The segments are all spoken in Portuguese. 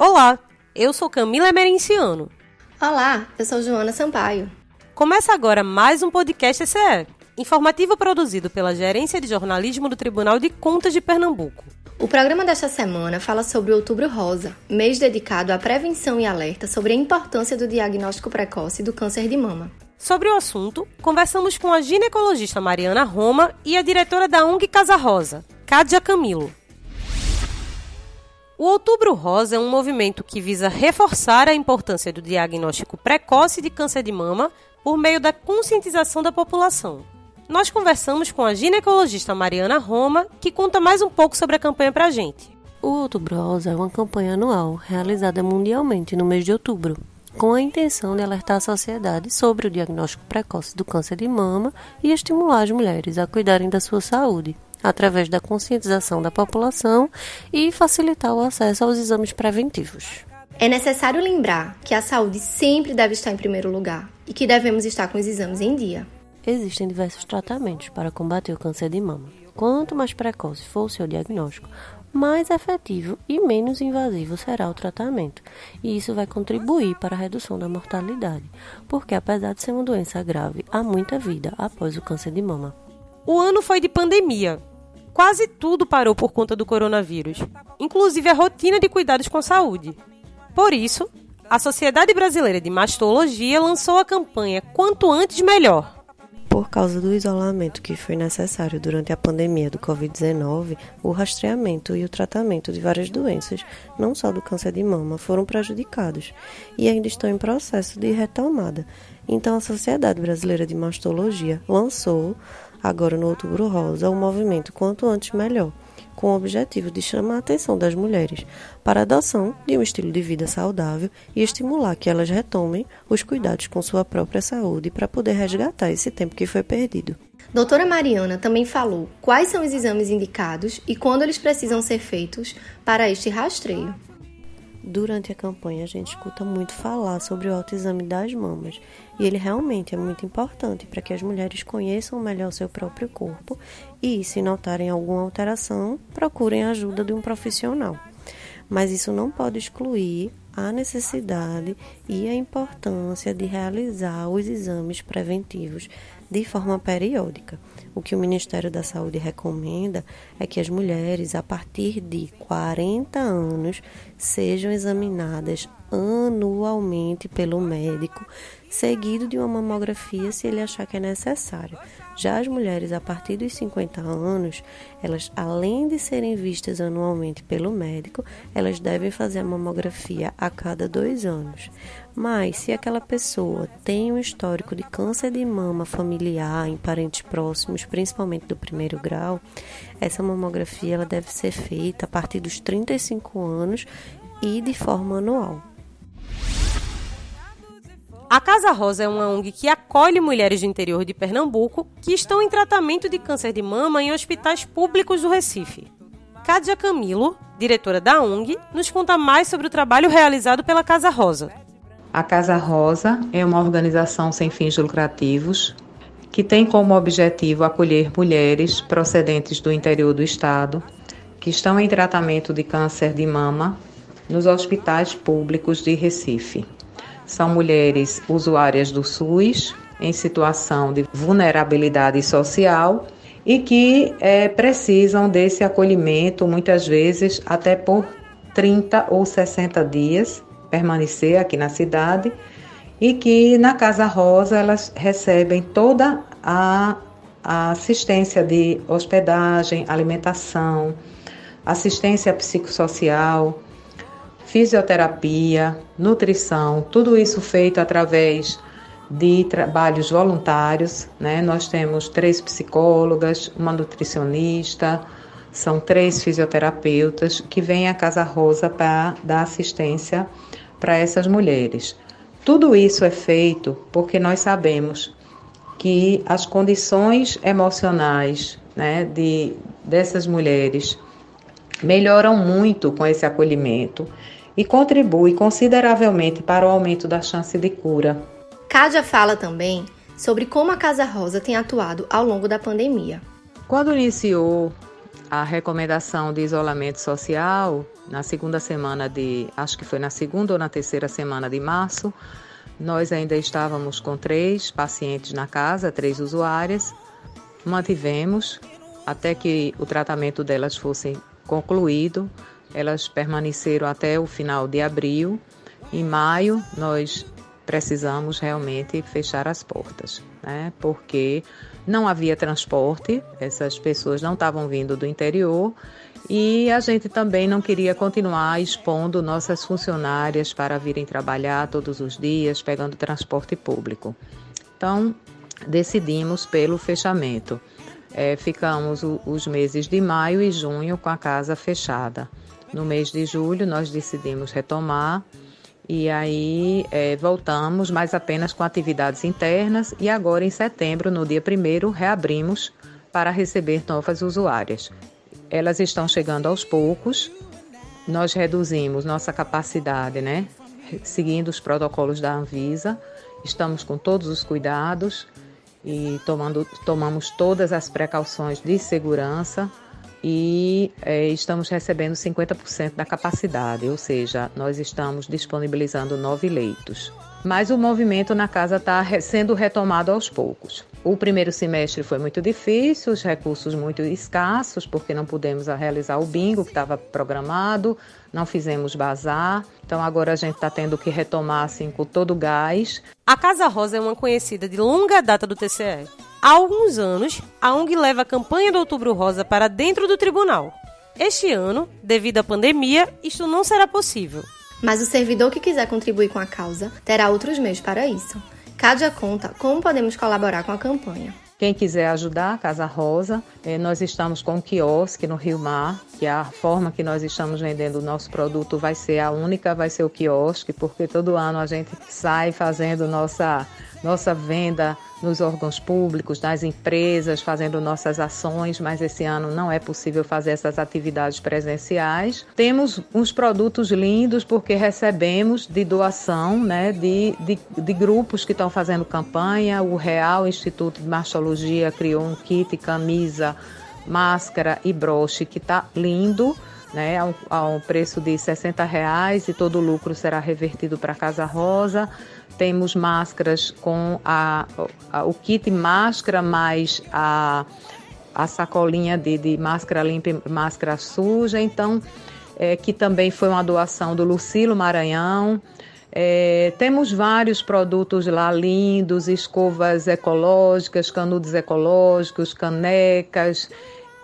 Olá, eu sou Camila Emerenciano. Olá, eu sou Joana Sampaio. Começa agora mais um podcast ECE, informativo produzido pela Gerência de Jornalismo do Tribunal de Contas de Pernambuco. O programa desta semana fala sobre o Outubro Rosa, mês dedicado à prevenção e alerta sobre a importância do diagnóstico precoce do câncer de mama. Sobre o assunto, conversamos com a ginecologista Mariana Roma e a diretora da ONG Casa Rosa, Cádia Camilo. O Outubro Rosa é um movimento que visa reforçar a importância do diagnóstico precoce de câncer de mama por meio da conscientização da população. Nós conversamos com a ginecologista Mariana Roma, que conta mais um pouco sobre a campanha pra gente. O Outubro Rosa é uma campanha anual realizada mundialmente no mês de outubro, com a intenção de alertar a sociedade sobre o diagnóstico precoce do câncer de mama e estimular as mulheres a cuidarem da sua saúde através da conscientização da população e facilitar o acesso aos exames preventivos. É necessário lembrar que a saúde sempre deve estar em primeiro lugar e que devemos estar com os exames em dia. Existem diversos tratamentos para combater o câncer de mama. Quanto mais precoce for o seu diagnóstico, mais efetivo e menos invasivo será o tratamento. E isso vai contribuir para a redução da mortalidade, porque apesar de ser uma doença grave, há muita vida após o câncer de mama. O ano foi de pandemia. Quase tudo parou por conta do coronavírus, inclusive a rotina de cuidados com saúde. Por isso, a Sociedade Brasileira de Mastologia lançou a campanha Quanto Antes Melhor. Por causa do isolamento que foi necessário durante a pandemia do Covid-19, o rastreamento e o tratamento de várias doenças, não só do câncer de mama, foram prejudicados e ainda estão em processo de retomada. Então, a Sociedade Brasileira de Mastologia lançou agora no Outubro Rosa, o movimento Quanto Antes Melhor, com o objetivo de chamar a atenção das mulheres para a adoção de um estilo de vida saudável e estimular que elas retomem os cuidados com sua própria saúde para poder resgatar esse tempo que foi perdido. Doutora Mariana também falou quais são os exames indicados e quando eles precisam ser feitos para este rastreio. Durante a campanha, a gente escuta muito falar sobre o autoexame das mamas, e ele realmente é muito importante para que as mulheres conheçam melhor seu próprio corpo e, se notarem alguma alteração, procurem a ajuda de um profissional. Mas isso não pode excluir a necessidade e a importância de realizar os exames preventivos de forma periódica. O que o Ministério da Saúde recomenda é que as mulheres a partir de 40 anos sejam examinadas anualmente pelo médico, seguido de uma mamografia se ele achar que é necessário. Já as mulheres a partir dos 50 anos, elas além de serem vistas anualmente pelo médico, elas devem fazer a mamografia a cada dois anos. Mas se aquela pessoa tem um histórico de câncer de mama familiar em parentes próximos, principalmente do primeiro grau, essa mamografia ela deve ser feita a partir dos 35 anos e de forma anual. A Casa Rosa é uma ONG que acolhe mulheres do interior de Pernambuco que estão em tratamento de câncer de mama em hospitais públicos do Recife. Cádia Camilo, diretora da ONG, nos conta mais sobre o trabalho realizado pela Casa Rosa. A Casa Rosa é uma organização sem fins lucrativos que tem como objetivo acolher mulheres procedentes do interior do estado que estão em tratamento de câncer de mama nos hospitais públicos de Recife. São mulheres usuárias do SUS em situação de vulnerabilidade social e que é, precisam desse acolhimento, muitas vezes até por 30 ou 60 dias, permanecer aqui na cidade. E que na Casa Rosa elas recebem toda a, a assistência de hospedagem, alimentação, assistência psicossocial, fisioterapia, nutrição, tudo isso feito através de trabalhos voluntários. Né? Nós temos três psicólogas, uma nutricionista, são três fisioterapeutas que vêm à Casa Rosa para dar assistência para essas mulheres. Tudo isso é feito porque nós sabemos que as condições emocionais né, de, dessas mulheres melhoram muito com esse acolhimento e contribui consideravelmente para o aumento da chance de cura. Cádia fala também sobre como a Casa Rosa tem atuado ao longo da pandemia. Quando iniciou a recomendação de isolamento social na segunda semana de, acho que foi na segunda ou na terceira semana de março, nós ainda estávamos com três pacientes na casa, três usuárias. Mantivemos até que o tratamento delas fosse concluído. Elas permaneceram até o final de abril. Em maio, nós precisamos realmente fechar as portas, né? Porque não havia transporte, essas pessoas não estavam vindo do interior e a gente também não queria continuar expondo nossas funcionárias para virem trabalhar todos os dias, pegando transporte público. Então, decidimos pelo fechamento. É, ficamos o, os meses de maio e junho com a casa fechada. No mês de julho, nós decidimos retomar e aí é, voltamos, mas apenas com atividades internas. E agora, em setembro, no dia 1, reabrimos para receber novas usuárias. Elas estão chegando aos poucos. Nós reduzimos nossa capacidade, né? Seguindo os protocolos da Anvisa. Estamos com todos os cuidados e tomando, tomamos todas as precauções de segurança e é, estamos recebendo 50% da capacidade, ou seja, nós estamos disponibilizando nove leitos. Mas o movimento na casa está sendo retomado aos poucos. O primeiro semestre foi muito difícil, os recursos muito escassos, porque não pudemos realizar o bingo que estava programado, não fizemos bazar. Então agora a gente está tendo que retomar assim com todo o gás. A Casa Rosa é uma conhecida de longa data do TCE. Há alguns anos, a ONG leva a campanha do Outubro Rosa para dentro do tribunal. Este ano, devido à pandemia, isto não será possível. Mas o servidor que quiser contribuir com a causa terá outros meios para isso. Cádia conta como podemos colaborar com a campanha. Quem quiser ajudar a Casa Rosa, eh, nós estamos com um quiosque no Rio Mar, que a forma que nós estamos vendendo o nosso produto vai ser a única, vai ser o quiosque, porque todo ano a gente sai fazendo nossa, nossa venda nos órgãos públicos, nas empresas, fazendo nossas ações, mas esse ano não é possível fazer essas atividades presenciais. Temos uns produtos lindos porque recebemos de doação né, de, de, de grupos que estão fazendo campanha. O Real Instituto de Mastologia criou um kit, camisa, máscara e broche que está lindo. Né, a, um, preço de 60 reais e todo o lucro será revertido para a Casa Rosa. Temos máscaras com a, a, o kit máscara mais a, a sacolinha de, de máscara limpa e máscara suja. Então, é, que também foi uma doação do Lucilo Maranhão. É, temos vários produtos lá lindos, escovas ecológicas, canudos ecológicos, canecas,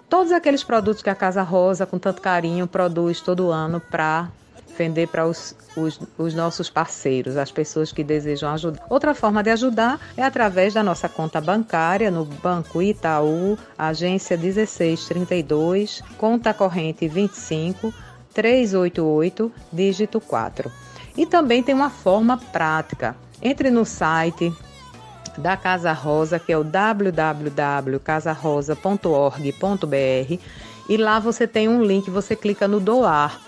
todos aqueles produtos que a Casa Rosa, com tanto carinho, produz todo ano para vender para os, os, os, nossos parceiros, as pessoas que desejam ajudar. Outra forma de ajudar é através da nossa conta bancária no Banco Itaú, agência 1632, conta corrente 25 388, dígito 4. E também tem uma forma prática. Entre no site da Casa Rosa, que é o www.casarosa.org.br, e lá você tem um link, você clica no doar.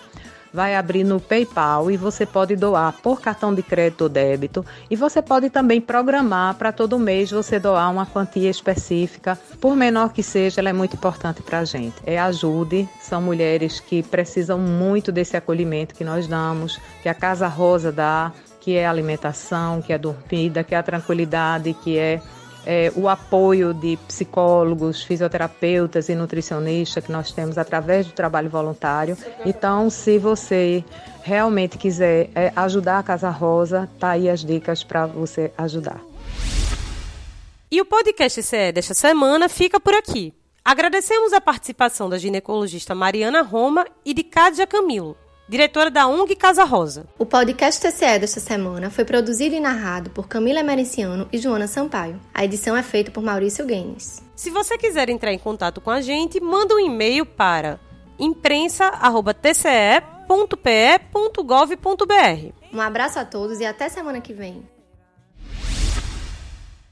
Vai abrir no PayPal e você pode doar por cartão de crédito ou débito. E você pode também programar para todo mês você doar uma quantia específica, por menor que seja, ela é muito importante para a gente. É ajude, são mulheres que precisam muito desse acolhimento que nós damos, que a Casa Rosa dá, que é a alimentação, que é a dormida, que é a tranquilidade, que é é, o apoio de psicólogos, fisioterapeutas e nutricionistas que nós temos através do trabalho voluntário. Então, se você realmente quiser é, ajudar a Casa Rosa, tá aí as dicas para você ajudar. E o podcast CE desta semana fica por aqui. Agradecemos a participação da ginecologista Mariana Roma e de Cádia Camilo diretora da ONG Casa Rosa. O podcast TCE desta semana foi produzido e narrado por Camila Emericiano e Joana Sampaio. A edição é feita por Maurício Gaines. Se você quiser entrar em contato com a gente, manda um e-mail para imprensa.tce.pe.gov.br. Um abraço a todos e até semana que vem.